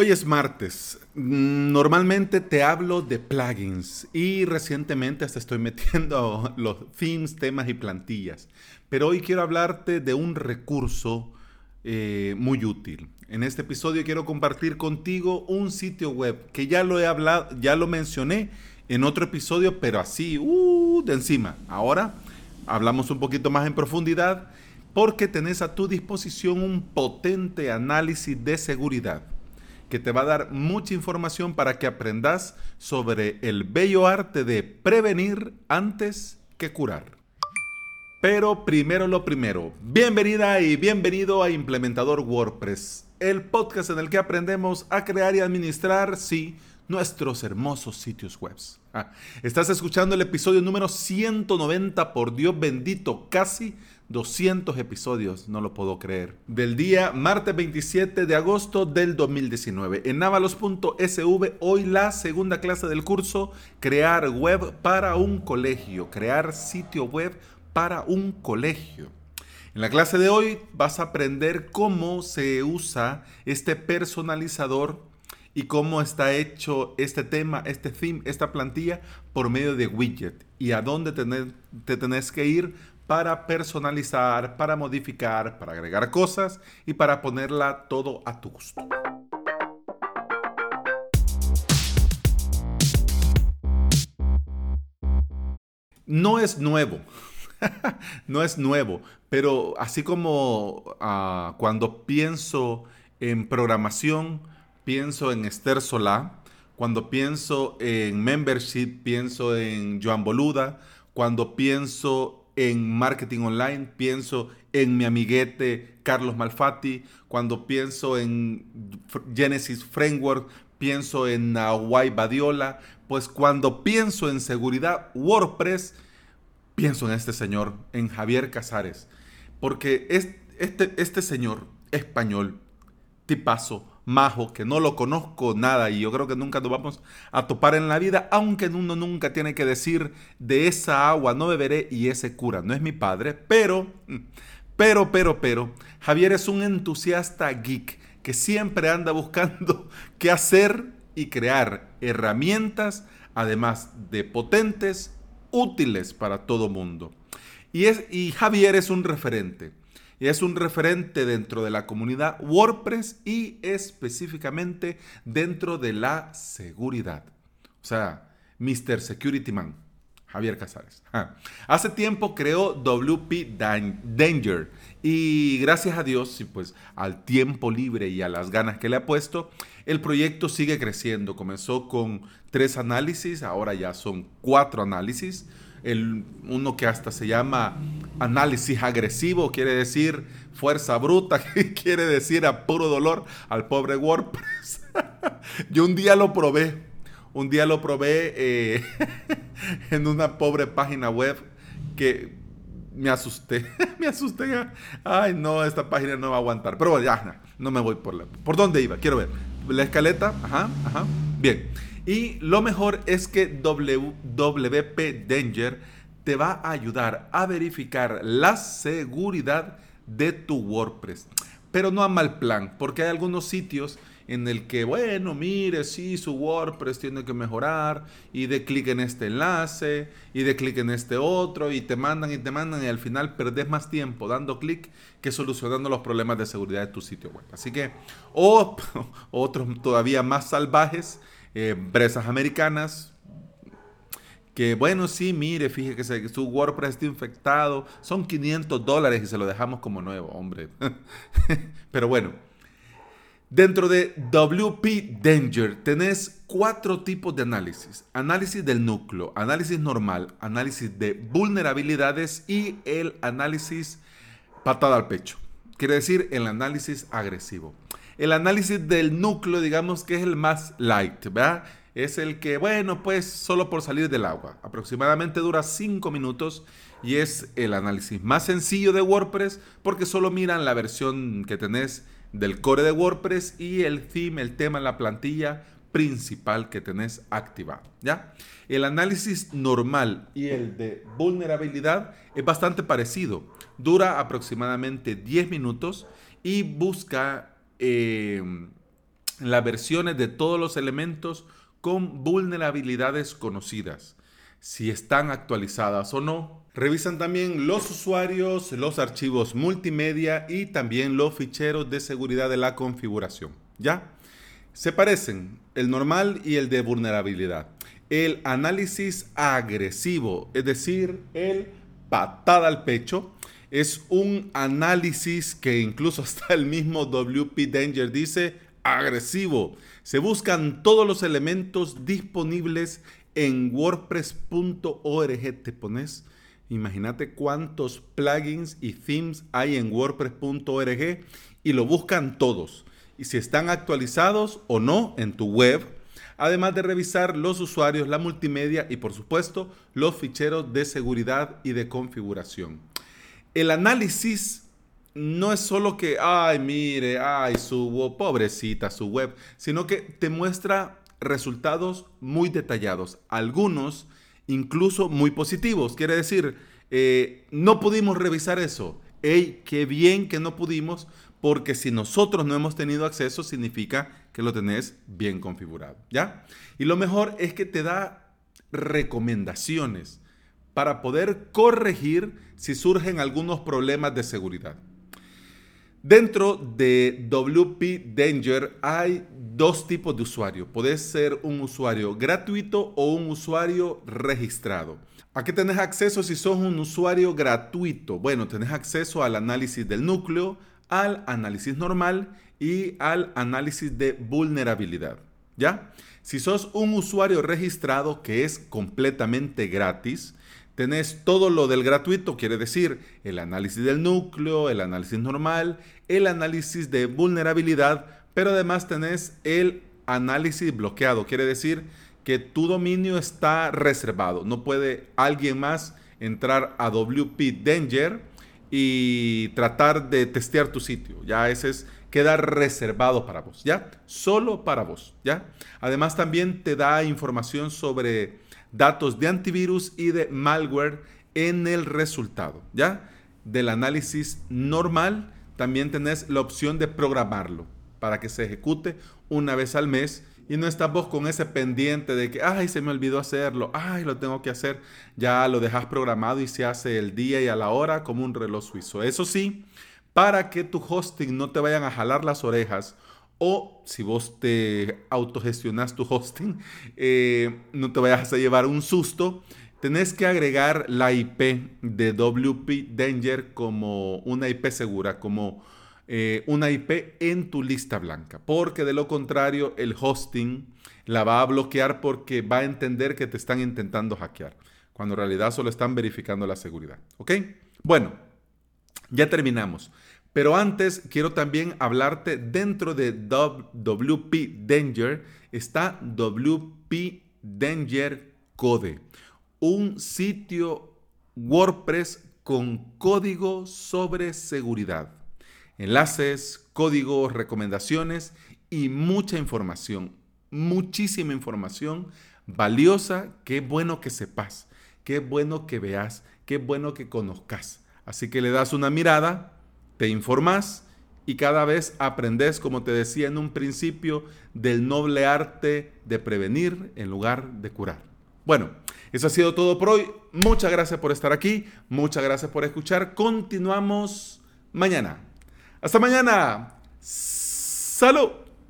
Hoy es martes. Normalmente te hablo de plugins y recientemente hasta estoy metiendo los themes, temas y plantillas. Pero hoy quiero hablarte de un recurso eh, muy útil. En este episodio quiero compartir contigo un sitio web que ya lo he hablado, ya lo mencioné en otro episodio, pero así, uh, de encima. Ahora hablamos un poquito más en profundidad porque tenés a tu disposición un potente análisis de seguridad que te va a dar mucha información para que aprendas sobre el bello arte de prevenir antes que curar. Pero primero lo primero, bienvenida y bienvenido a Implementador WordPress, el podcast en el que aprendemos a crear y administrar, sí, nuestros hermosos sitios web. Ah, estás escuchando el episodio número 190, por Dios bendito, casi 200 episodios, no lo puedo creer. Del día martes 27 de agosto del 2019. En navalos.sv, hoy la segunda clase del curso, crear web para un colegio, crear sitio web para un colegio. En la clase de hoy vas a aprender cómo se usa este personalizador y cómo está hecho este tema, este theme, esta plantilla por medio de widget y a dónde te tenés que ir para personalizar, para modificar, para agregar cosas y para ponerla todo a tu gusto. No es nuevo, no es nuevo, pero así como ah, cuando pienso en programación, pienso en Esther Solá, cuando pienso en membership, pienso en Joan Boluda, cuando pienso en marketing online, pienso en mi amiguete Carlos Malfatti, cuando pienso en Genesis Framework, pienso en Hawaii Badiola, pues cuando pienso en seguridad WordPress, pienso en este señor, en Javier Casares, porque este, este señor español, tipazo, majo, que no lo conozco nada y yo creo que nunca nos vamos a topar en la vida, aunque uno nunca tiene que decir de esa agua no beberé y ese cura. No es mi padre, pero, pero, pero, pero, Javier es un entusiasta geek que siempre anda buscando qué hacer y crear herramientas, además de potentes, útiles para todo mundo. Y, es, y Javier es un referente es un referente dentro de la comunidad WordPress y específicamente dentro de la seguridad. O sea, Mr. Security Man, Javier Casares. Hace tiempo creó WP Danger y gracias a Dios y pues al tiempo libre y a las ganas que le ha puesto, el proyecto sigue creciendo. Comenzó con tres análisis, ahora ya son cuatro análisis el, uno que hasta se llama análisis agresivo, quiere decir fuerza bruta, quiere decir a puro dolor al pobre WordPress. Yo un día lo probé, un día lo probé eh, en una pobre página web que me asusté, me asusté. Ay, no, esta página no va a aguantar. Pero bueno, ya, no me voy por la... ¿Por dónde iba? Quiero ver. La escaleta, ajá, ajá. Bien. Y lo mejor es que WP Danger te va a ayudar a verificar la seguridad de tu WordPress. Pero no a mal plan, porque hay algunos sitios en el que, bueno, mire, sí, su WordPress tiene que mejorar, y de clic en este enlace, y de clic en este otro, y te mandan y te mandan, y al final perdés más tiempo dando clic que solucionando los problemas de seguridad de tu sitio web. Así que, o otros todavía más salvajes, eh, empresas americanas que bueno, sí, mire, fíjese que su WordPress está infectado, son 500 dólares y se lo dejamos como nuevo, hombre. Pero bueno, dentro de WP Danger tenés cuatro tipos de análisis. Análisis del núcleo, análisis normal, análisis de vulnerabilidades y el análisis patada al pecho. Quiere decir el análisis agresivo. El análisis del núcleo, digamos que es el más light, ¿verdad? Es el que, bueno, pues solo por salir del agua. Aproximadamente dura 5 minutos y es el análisis más sencillo de WordPress porque solo miran la versión que tenés del core de WordPress y el theme, el tema, la plantilla principal que tenés activado, ¿ya? El análisis normal y el de vulnerabilidad es bastante parecido. Dura aproximadamente 10 minutos y busca eh, las versiones de todos los elementos con vulnerabilidades conocidas, si están actualizadas o no. Revisan también los usuarios, los archivos multimedia y también los ficheros de seguridad de la configuración. ¿Ya? Se parecen el normal y el de vulnerabilidad. El análisis agresivo, es decir, el patada al pecho, es un análisis que incluso hasta el mismo WP Danger dice agresivo. Se buscan todos los elementos disponibles en wordpress.org. Te pones, imagínate cuántos plugins y themes hay en wordpress.org y lo buscan todos. Y si están actualizados o no en tu web, además de revisar los usuarios, la multimedia y por supuesto los ficheros de seguridad y de configuración. El análisis no es solo que, ay, mire, ay, su pobrecita su web, sino que te muestra resultados muy detallados, algunos incluso muy positivos. Quiere decir, eh, no pudimos revisar eso. ¡Ey, qué bien que no pudimos! Porque si nosotros no hemos tenido acceso, significa que lo tenés bien configurado, ¿ya? Y lo mejor es que te da recomendaciones para poder corregir si surgen algunos problemas de seguridad. Dentro de WP Danger hay dos tipos de usuario. Puedes ser un usuario gratuito o un usuario registrado. ¿A qué tenés acceso si sos un usuario gratuito? Bueno, tenés acceso al análisis del núcleo, al análisis normal y al análisis de vulnerabilidad. ¿Ya? Si sos un usuario registrado que es completamente gratis, tenés todo lo del gratuito, quiere decir el análisis del núcleo, el análisis normal, el análisis de vulnerabilidad, pero además tenés el análisis bloqueado, quiere decir que tu dominio está reservado, no puede alguien más entrar a WP Danger y tratar de testear tu sitio. Ya ese es queda reservado para vos, ¿ya? Solo para vos, ¿ya? Además también te da información sobre datos de antivirus y de malware en el resultado, ¿ya? Del análisis normal también tenés la opción de programarlo para que se ejecute una vez al mes y no estás vos con ese pendiente de que, ay, se me olvidó hacerlo, ay, lo tengo que hacer. Ya lo dejas programado y se hace el día y a la hora como un reloj suizo. Eso sí, para que tu hosting no te vayan a jalar las orejas o si vos te autogestionas tu hosting, eh, no te vayas a llevar un susto. Tenés que agregar la IP de WP Danger como una IP segura, como eh, una IP en tu lista blanca, porque de lo contrario el hosting la va a bloquear porque va a entender que te están intentando hackear, cuando en realidad solo están verificando la seguridad. ¿Ok? Bueno, ya terminamos. Pero antes quiero también hablarte dentro de WP Danger está WP Danger Code, un sitio WordPress con código sobre seguridad. Enlaces, códigos, recomendaciones y mucha información, muchísima información valiosa. Qué bueno que sepas, qué bueno que veas, qué bueno que conozcas. Así que le das una mirada te informás y cada vez aprendes, como te decía en un principio, del noble arte de prevenir en lugar de curar. Bueno, eso ha sido todo por hoy. Muchas gracias por estar aquí. Muchas gracias por escuchar. Continuamos mañana. Hasta mañana. Salud.